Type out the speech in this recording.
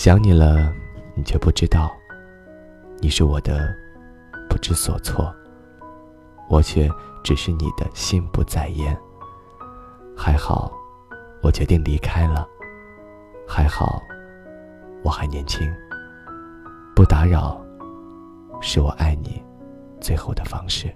想你了你却不知道你是我的不知所措我却只是你的心不在焉。还好我决定离开了还好我还年轻不打扰是我爱你最后的方式。